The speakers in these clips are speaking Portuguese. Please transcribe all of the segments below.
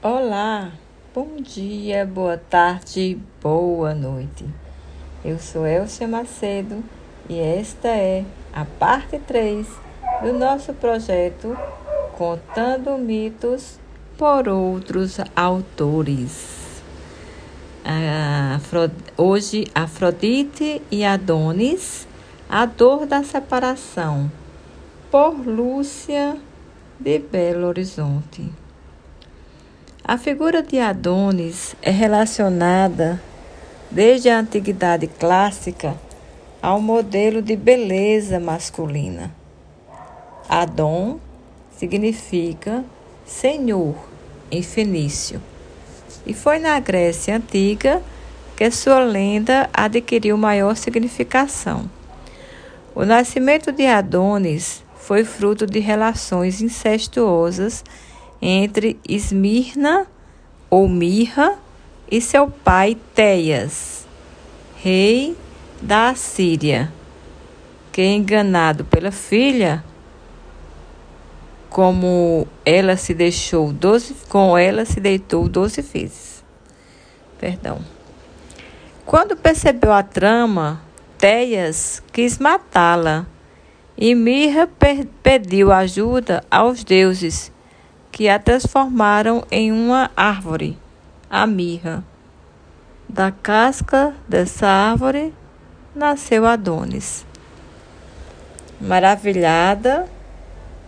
Olá, bom dia, boa tarde, boa noite. Eu sou Elcia Macedo e esta é a parte 3 do nosso projeto Contando Mitos por Outros Autores. Hoje, Afrodite e Adonis, A Dor da Separação, por Lúcia de Belo Horizonte. A figura de Adonis é relacionada desde a antiguidade clássica ao modelo de beleza masculina. Adon significa senhor em fenício. E foi na Grécia antiga que sua lenda adquiriu maior significação. O nascimento de Adonis foi fruto de relações incestuosas entre Esmirna ou Mirra e seu pai Teias, rei da Assíria, que enganado pela filha, como ela se deixou doze, com ela se deitou doze vezes. Perdão. Quando percebeu a trama, Teias quis matá-la e Mirra pediu ajuda aos deuses que a transformaram em uma árvore, a mirra. Da casca dessa árvore nasceu Adonis. Maravilhada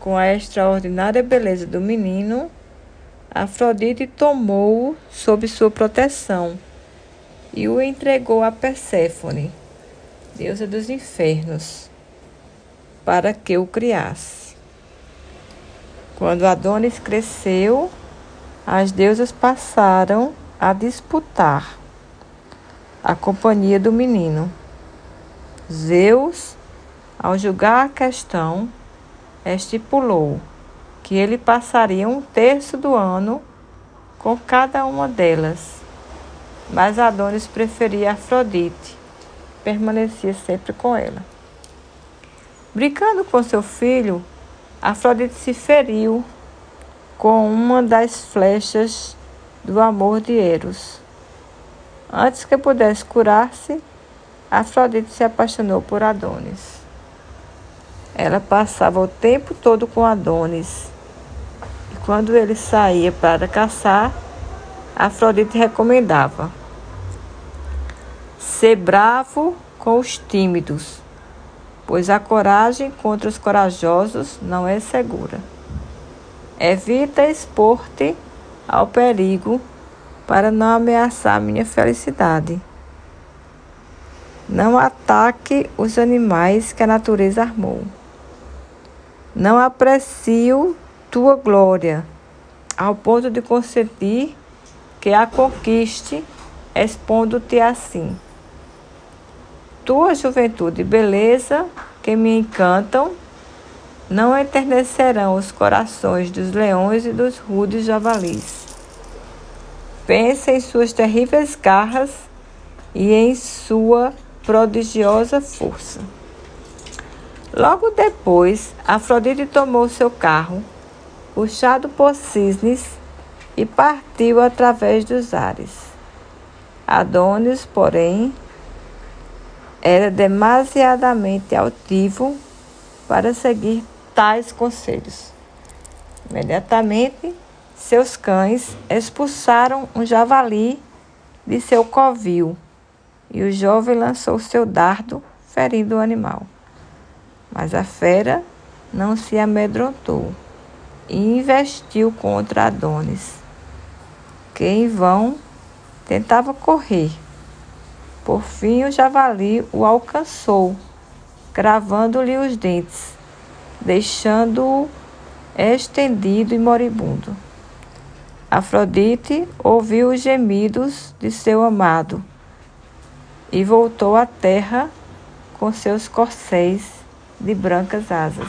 com a extraordinária beleza do menino, Afrodite tomou-o sob sua proteção e o entregou a Perséfone, deusa dos infernos, para que o criasse. Quando Adonis cresceu, as deusas passaram a disputar a companhia do menino. Zeus, ao julgar a questão, estipulou que ele passaria um terço do ano com cada uma delas. Mas Adonis preferia Afrodite, permanecia sempre com ela. Brincando com seu filho, Afrodite se feriu com uma das flechas do amor de Eros. Antes que pudesse curar-se, Afrodite se apaixonou por Adonis. Ela passava o tempo todo com Adonis. E quando ele saía para caçar, Afrodite recomendava: ser bravo com os tímidos pois a coragem contra os corajosos não é segura. Evita expor-te ao perigo para não ameaçar minha felicidade. Não ataque os animais que a natureza armou. Não aprecio tua glória ao ponto de consentir que a conquiste, expondo-te assim tua juventude e beleza que me encantam não enternecerão os corações dos leões e dos rudes javalis. Pensa em suas terríveis garras e em sua prodigiosa força. Logo depois, Afrodite tomou seu carro, puxado por cisnes, e partiu através dos ares. Adonis, porém, era demasiadamente altivo para seguir tais conselhos. Imediatamente, seus cães expulsaram um javali de seu covil e o jovem lançou seu dardo, ferindo o animal. Mas a fera não se amedrontou e investiu contra Adonis, que em vão tentava correr por fim, o javali o alcançou, cravando-lhe os dentes, deixando-o estendido e moribundo. Afrodite ouviu os gemidos de seu amado e voltou à terra com seus corcéis de brancas asas.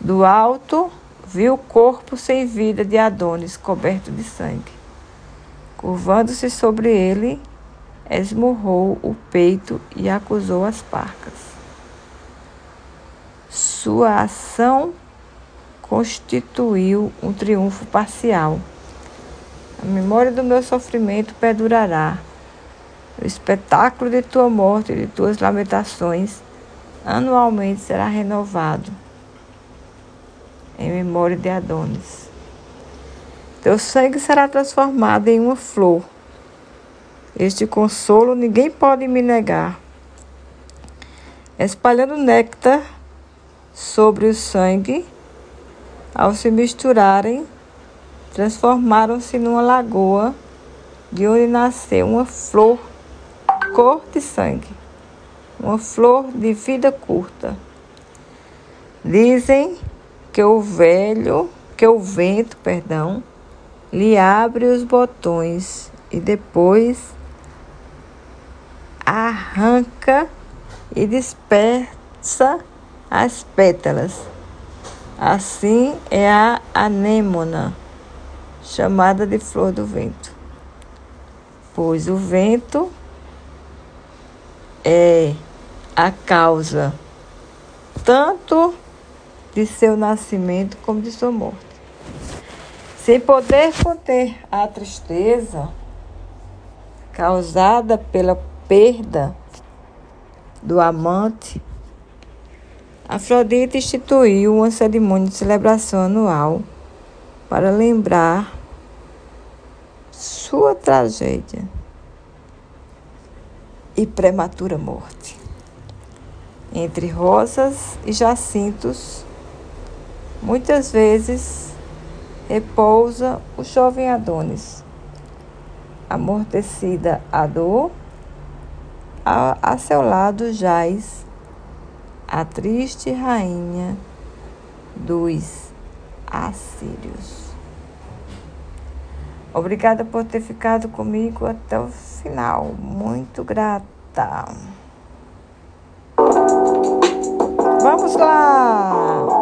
Do alto, viu o corpo sem vida de Adonis coberto de sangue. Curvando-se sobre ele, esmurrou o peito e acusou as parcas. Sua ação constituiu um triunfo parcial, A memória do meu sofrimento perdurará. O espetáculo de tua morte e de tuas lamentações anualmente será renovado em memória de Adonis. Teu sangue será transformado em uma flor. Este consolo ninguém pode me negar. Espalhando néctar sobre o sangue, ao se misturarem, transformaram-se numa lagoa de onde nasceu uma flor cor de sangue, uma flor de vida curta. Dizem que o velho, que o vento, perdão, lhe abre os botões e depois arranca e dispersa as pétalas. Assim é a anêmona, chamada de flor do vento. Pois o vento é a causa tanto de seu nascimento como de sua morte. Sem poder conter a tristeza causada pela perda do amante, Afrodite instituiu uma cerimônia de celebração anual para lembrar sua tragédia e prematura morte. Entre rosas e jacintos, muitas vezes repousa o jovem Adonis, amortecida a dor, a, a seu lado jaz a triste rainha dos assírios. Obrigada por ter ficado comigo até o final. Muito grata. Vamos lá!